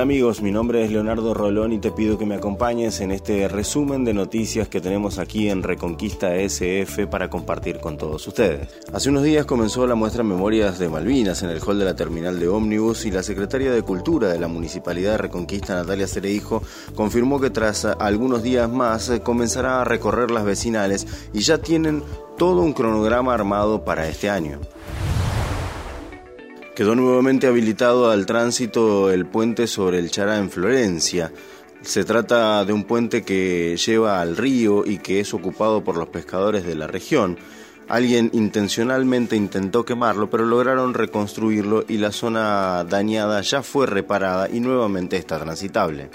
tal amigos? Mi nombre es Leonardo Rolón y te pido que me acompañes en este resumen de noticias que tenemos aquí en Reconquista SF para compartir con todos ustedes. Hace unos días comenzó la muestra Memorias de Malvinas en el hall de la terminal de ómnibus y la secretaria de Cultura de la Municipalidad de Reconquista, Natalia Cereijo, confirmó que tras algunos días más comenzará a recorrer las vecinales y ya tienen todo un cronograma armado para este año. Quedó nuevamente habilitado al tránsito el puente sobre el Chará en Florencia. Se trata de un puente que lleva al río y que es ocupado por los pescadores de la región. Alguien intencionalmente intentó quemarlo, pero lograron reconstruirlo y la zona dañada ya fue reparada y nuevamente está transitable.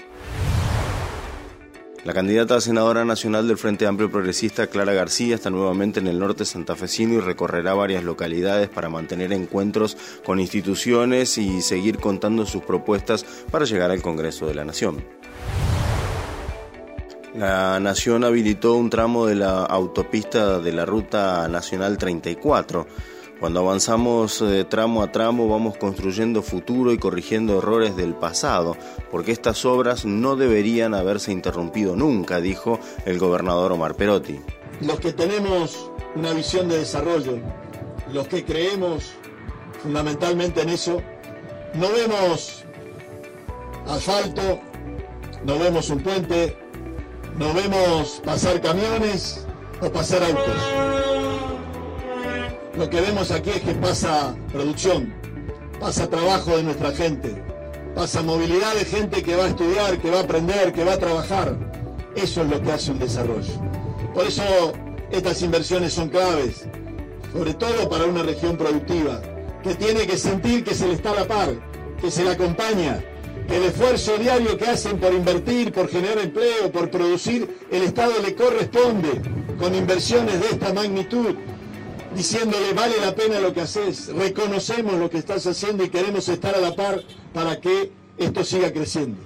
La candidata a senadora nacional del Frente Amplio Progresista, Clara García, está nuevamente en el norte santafesino y recorrerá varias localidades para mantener encuentros con instituciones y seguir contando sus propuestas para llegar al Congreso de la Nación. La Nación habilitó un tramo de la autopista de la Ruta Nacional 34 cuando avanzamos de tramo a tramo vamos construyendo futuro y corrigiendo errores del pasado, porque estas obras no deberían haberse interrumpido nunca, dijo el gobernador Omar Perotti. Los que tenemos una visión de desarrollo, los que creemos fundamentalmente en eso, no vemos asfalto, no vemos un puente, no vemos pasar camiones o pasar autos lo que vemos aquí es que pasa producción, pasa trabajo de nuestra gente, pasa movilidad de gente que va a estudiar, que va a aprender, que va a trabajar. Eso es lo que hace un desarrollo. Por eso estas inversiones son claves, sobre todo para una región productiva, que tiene que sentir que se le está a la par, que se le acompaña, que el esfuerzo diario que hacen por invertir, por generar empleo, por producir, el Estado le corresponde con inversiones de esta magnitud diciéndole vale la pena lo que haces, reconocemos lo que estás haciendo y queremos estar a la par para que esto siga creciendo.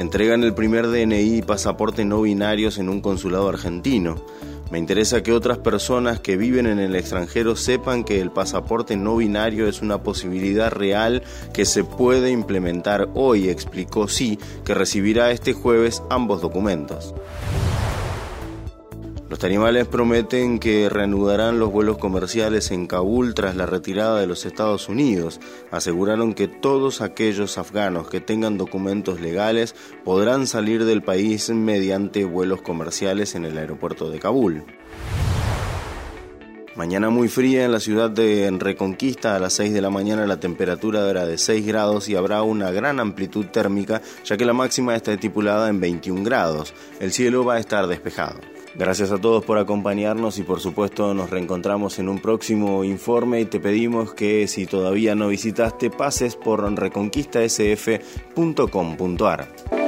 Entregan el primer DNI y pasaporte no binarios en un consulado argentino. Me interesa que otras personas que viven en el extranjero sepan que el pasaporte no binario es una posibilidad real que se puede implementar hoy, explicó sí, que recibirá este jueves ambos documentos. Los talibales prometen que reanudarán los vuelos comerciales en Kabul tras la retirada de los Estados Unidos. Aseguraron que todos aquellos afganos que tengan documentos legales podrán salir del país mediante vuelos comerciales en el aeropuerto de Kabul. Mañana muy fría en la ciudad de Reconquista, a las 6 de la mañana la temperatura era de 6 grados y habrá una gran amplitud térmica ya que la máxima está estipulada en 21 grados. El cielo va a estar despejado. Gracias a todos por acompañarnos y por supuesto nos reencontramos en un próximo informe y te pedimos que si todavía no visitaste pases por reconquistasf.com.ar.